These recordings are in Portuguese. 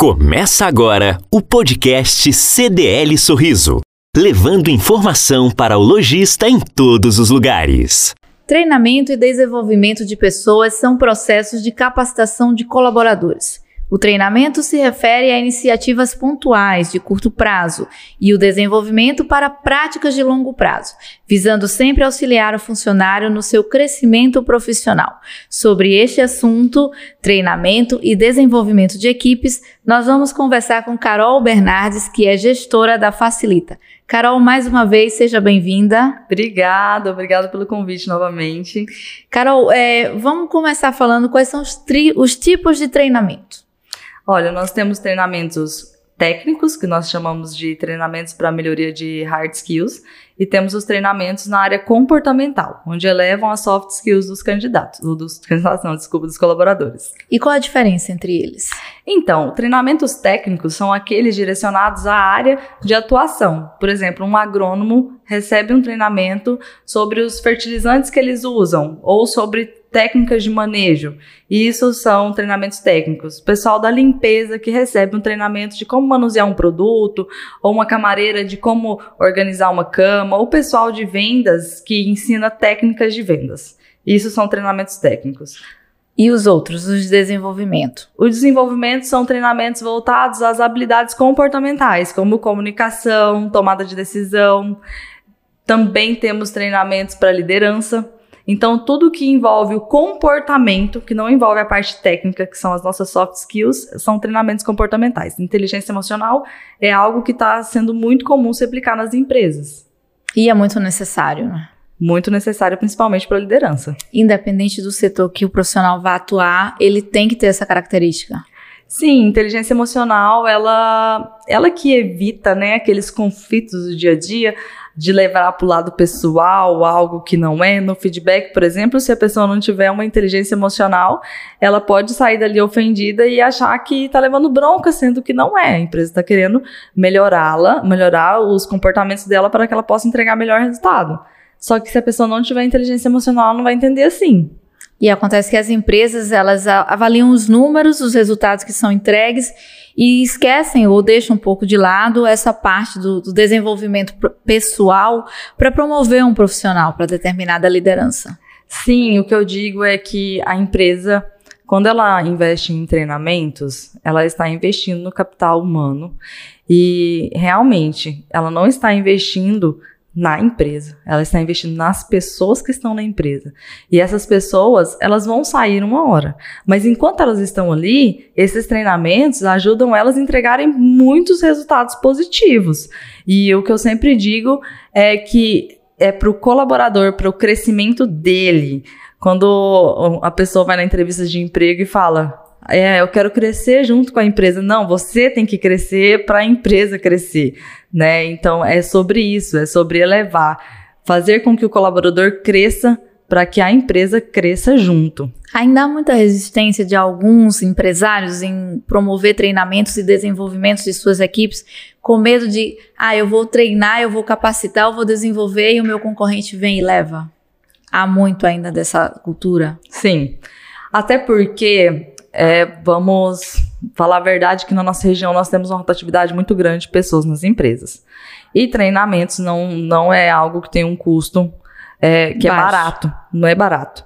Começa agora o podcast CDL Sorriso, levando informação para o lojista em todos os lugares. Treinamento e desenvolvimento de pessoas são processos de capacitação de colaboradores. O treinamento se refere a iniciativas pontuais de curto prazo e o desenvolvimento para práticas de longo prazo, visando sempre auxiliar o funcionário no seu crescimento profissional. Sobre este assunto, treinamento e desenvolvimento de equipes, nós vamos conversar com Carol Bernardes, que é gestora da Facilita. Carol, mais uma vez, seja bem-vinda. Obrigada, obrigada pelo convite novamente. Carol, é, vamos começar falando quais são os, os tipos de treinamento. Olha, nós temos treinamentos técnicos, que nós chamamos de treinamentos para melhoria de hard skills, e temos os treinamentos na área comportamental, onde elevam as soft skills dos candidatos, ou dos candidatos, não, desculpa, dos colaboradores. E qual a diferença entre eles? Então, treinamentos técnicos são aqueles direcionados à área de atuação. Por exemplo, um agrônomo recebe um treinamento sobre os fertilizantes que eles usam, ou sobre técnicas de manejo. E isso são treinamentos técnicos. O pessoal da limpeza que recebe um treinamento de como manusear um produto, ou uma camareira de como organizar uma cama, ou o pessoal de vendas que ensina técnicas de vendas. Isso são treinamentos técnicos. E os outros, os de desenvolvimento? Os desenvolvimentos são treinamentos voltados às habilidades comportamentais, como comunicação, tomada de decisão. Também temos treinamentos para liderança. Então, tudo que envolve o comportamento, que não envolve a parte técnica, que são as nossas soft skills, são treinamentos comportamentais. Inteligência emocional é algo que está sendo muito comum se aplicar nas empresas. E é muito necessário, né? Muito necessário, principalmente para a liderança. Independente do setor que o profissional vá atuar, ele tem que ter essa característica. Sim, inteligência emocional, ela, ela que evita, né, aqueles conflitos do dia a dia, de levar para o lado pessoal algo que não é. No feedback, por exemplo, se a pessoa não tiver uma inteligência emocional, ela pode sair dali ofendida e achar que está levando bronca, sendo que não é. A empresa está querendo melhorá-la, melhorar os comportamentos dela para que ela possa entregar melhor resultado. Só que se a pessoa não tiver inteligência emocional, ela não vai entender assim. E acontece que as empresas, elas avaliam os números, os resultados que são entregues e esquecem ou deixam um pouco de lado essa parte do, do desenvolvimento pessoal para promover um profissional para determinada liderança. Sim, o que eu digo é que a empresa, quando ela investe em treinamentos, ela está investindo no capital humano e realmente ela não está investindo na empresa. Ela está investindo nas pessoas que estão na empresa. E essas pessoas, elas vão sair uma hora. Mas enquanto elas estão ali, esses treinamentos ajudam elas a entregarem muitos resultados positivos. E o que eu sempre digo é que é para o colaborador, para o crescimento dele. Quando a pessoa vai na entrevista de emprego e fala: é, eu quero crescer junto com a empresa. Não, você tem que crescer para a empresa crescer, né? Então é sobre isso, é sobre elevar, fazer com que o colaborador cresça para que a empresa cresça junto. Ainda há muita resistência de alguns empresários em promover treinamentos e desenvolvimentos de suas equipes, com medo de, ah, eu vou treinar, eu vou capacitar, eu vou desenvolver e o meu concorrente vem e leva. Há muito ainda dessa cultura. Sim. Até porque é, vamos falar a verdade que na nossa região nós temos uma rotatividade muito grande de pessoas nas empresas. E treinamentos não, não é algo que tem um custo é, que é Baixo. é barato, não é barato.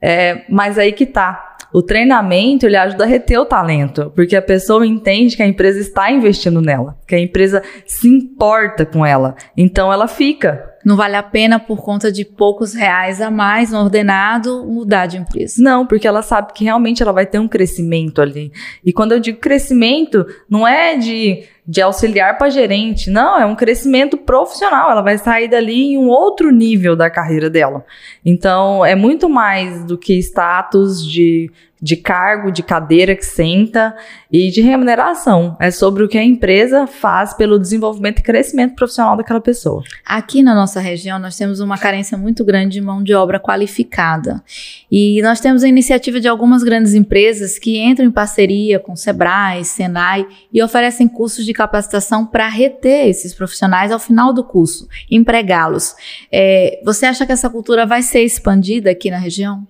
É, mas aí que tá. O treinamento ele ajuda a reter o talento, porque a pessoa entende que a empresa está investindo nela, que a empresa se importa com ela, então ela fica. Não vale a pena por conta de poucos reais a mais no ordenado mudar de empresa. Não, porque ela sabe que realmente ela vai ter um crescimento ali. E quando eu digo crescimento, não é de de auxiliar para gerente. Não, é um crescimento profissional. Ela vai sair dali em um outro nível da carreira dela. Então, é muito mais do que status de de cargo, de cadeira que senta e de remuneração. É sobre o que a empresa faz pelo desenvolvimento e crescimento profissional daquela pessoa. Aqui na nossa região, nós temos uma carência muito grande de mão de obra qualificada. E nós temos a iniciativa de algumas grandes empresas que entram em parceria com Sebrae, Senai e oferecem cursos de capacitação para reter esses profissionais ao final do curso, empregá-los. É, você acha que essa cultura vai ser expandida aqui na região?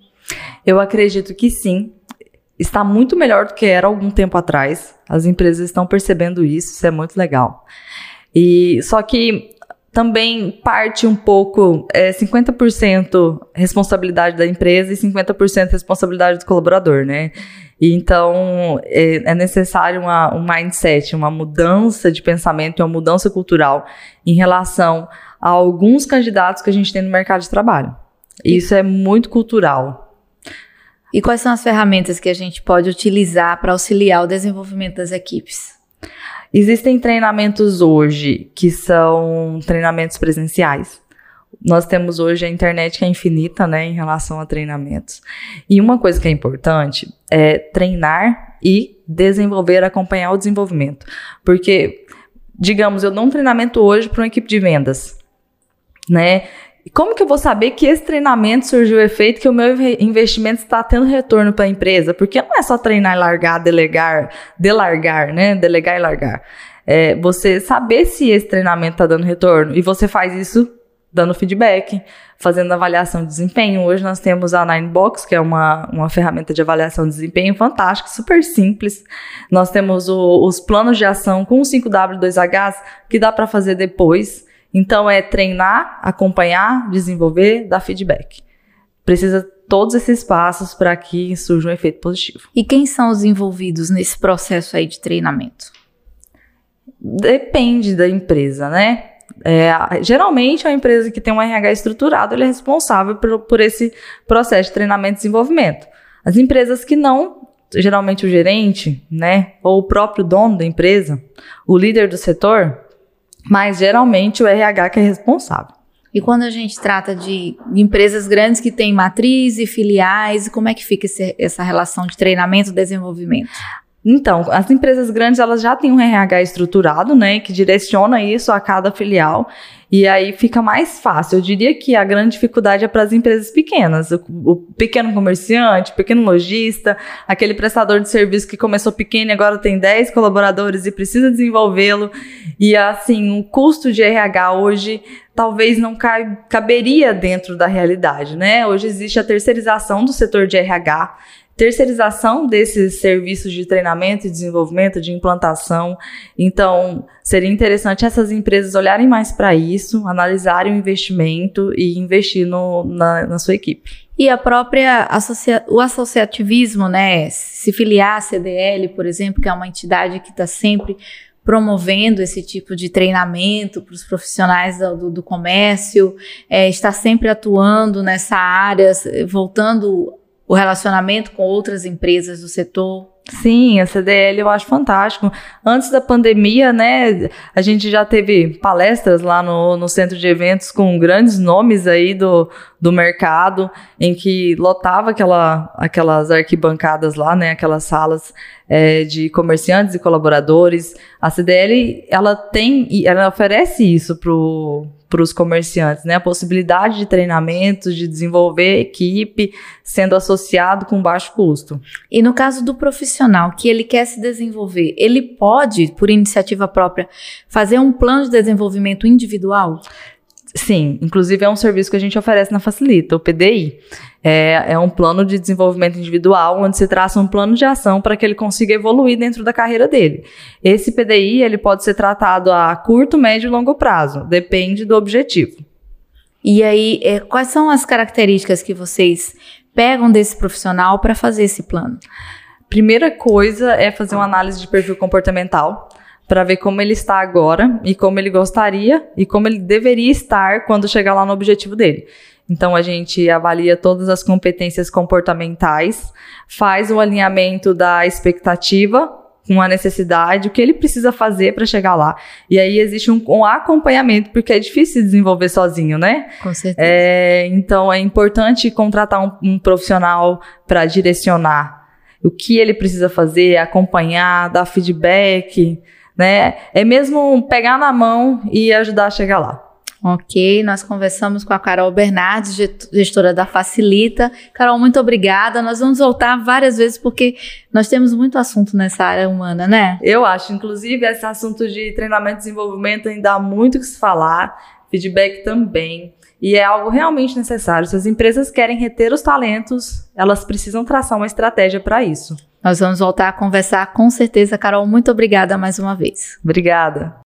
Eu acredito que sim está muito melhor do que era algum tempo atrás. As empresas estão percebendo isso, isso é muito legal. E só que também parte um pouco, é 50% responsabilidade da empresa e 50% responsabilidade do colaborador, né? E então é, é necessário uma, um mindset, uma mudança de pensamento, uma mudança cultural em relação a alguns candidatos que a gente tem no mercado de trabalho. Isso é muito cultural. E quais são as ferramentas que a gente pode utilizar para auxiliar o desenvolvimento das equipes? Existem treinamentos hoje que são treinamentos presenciais. Nós temos hoje a internet que é infinita, né, em relação a treinamentos. E uma coisa que é importante é treinar e desenvolver, acompanhar o desenvolvimento. Porque, digamos, eu dou um treinamento hoje para uma equipe de vendas, né? E como que eu vou saber que esse treinamento surgiu efeito, que o meu investimento está tendo retorno para a empresa? Porque não é só treinar e largar, delegar, delargar, né? Delegar e largar. É você saber se esse treinamento está dando retorno. E você faz isso dando feedback, fazendo avaliação de desempenho. Hoje nós temos a Ninebox, que é uma, uma ferramenta de avaliação de desempenho fantástica, super simples. Nós temos o, os planos de ação com o 5W2H, que dá para fazer depois. Então é treinar, acompanhar, desenvolver, dar feedback. Precisa todos esses passos para que surja um efeito positivo. E quem são os envolvidos nesse processo aí de treinamento? Depende da empresa, né? É, geralmente, a empresa que tem um RH estruturado ele é responsável por, por esse processo de treinamento e desenvolvimento. As empresas que não, geralmente o gerente, né, ou o próprio dono da empresa, o líder do setor, mas geralmente o RH que é responsável. E quando a gente trata de empresas grandes que têm matriz e filiais, como é que fica esse, essa relação de treinamento e desenvolvimento? Então, as empresas grandes elas já têm um RH estruturado, né, que direciona isso a cada filial. E aí fica mais fácil. Eu diria que a grande dificuldade é para as empresas pequenas, o, o, pequeno comerciante, o pequeno lojista, aquele prestador de serviço que começou pequeno e agora tem 10 colaboradores e precisa desenvolvê-lo. E assim, o custo de RH hoje talvez não caberia dentro da realidade, né? Hoje existe a terceirização do setor de RH terceirização desses serviços de treinamento e desenvolvimento, de implantação. Então, seria interessante essas empresas olharem mais para isso, analisarem o investimento e investir no, na, na sua equipe. E a própria associa o associativismo, né? Se filiar à CDL, por exemplo, que é uma entidade que está sempre promovendo esse tipo de treinamento para os profissionais do, do, comércio, é, está sempre atuando nessa área, voltando o relacionamento com outras empresas do setor? Sim, a CDL eu acho fantástico. Antes da pandemia, né, a gente já teve palestras lá no, no centro de eventos com grandes nomes aí do, do mercado, em que lotava aquela, aquelas arquibancadas lá, né, aquelas salas é, de comerciantes e colaboradores. A CDL, ela tem, ela oferece isso pro para os comerciantes, né? A possibilidade de treinamentos, de desenvolver equipe, sendo associado com baixo custo. E no caso do profissional que ele quer se desenvolver, ele pode, por iniciativa própria, fazer um plano de desenvolvimento individual? Sim, inclusive é um serviço que a gente oferece na Facilita, o PDI. É, é um plano de desenvolvimento individual, onde se traça um plano de ação para que ele consiga evoluir dentro da carreira dele. Esse PDI ele pode ser tratado a curto, médio e longo prazo, depende do objetivo. E aí, é, quais são as características que vocês pegam desse profissional para fazer esse plano? Primeira coisa é fazer uma análise de perfil comportamental para ver como ele está agora e como ele gostaria e como ele deveria estar quando chegar lá no objetivo dele. Então a gente avalia todas as competências comportamentais, faz o alinhamento da expectativa com a necessidade, o que ele precisa fazer para chegar lá. E aí existe um, um, acompanhamento, porque é difícil desenvolver sozinho, né? Com certeza. É, então é importante contratar um, um profissional para direcionar o que ele precisa fazer, acompanhar, dar feedback, né? É mesmo pegar na mão e ajudar a chegar lá. Ok, nós conversamos com a Carol Bernardes, gestora da Facilita. Carol, muito obrigada. Nós vamos voltar várias vezes porque nós temos muito assunto nessa área humana, né? Eu acho, inclusive, esse assunto de treinamento e desenvolvimento ainda há muito que se falar. feedback também. E é algo realmente necessário. Se as empresas querem reter os talentos, elas precisam traçar uma estratégia para isso. Nós vamos voltar a conversar com certeza, Carol. Muito obrigada mais uma vez. Obrigada.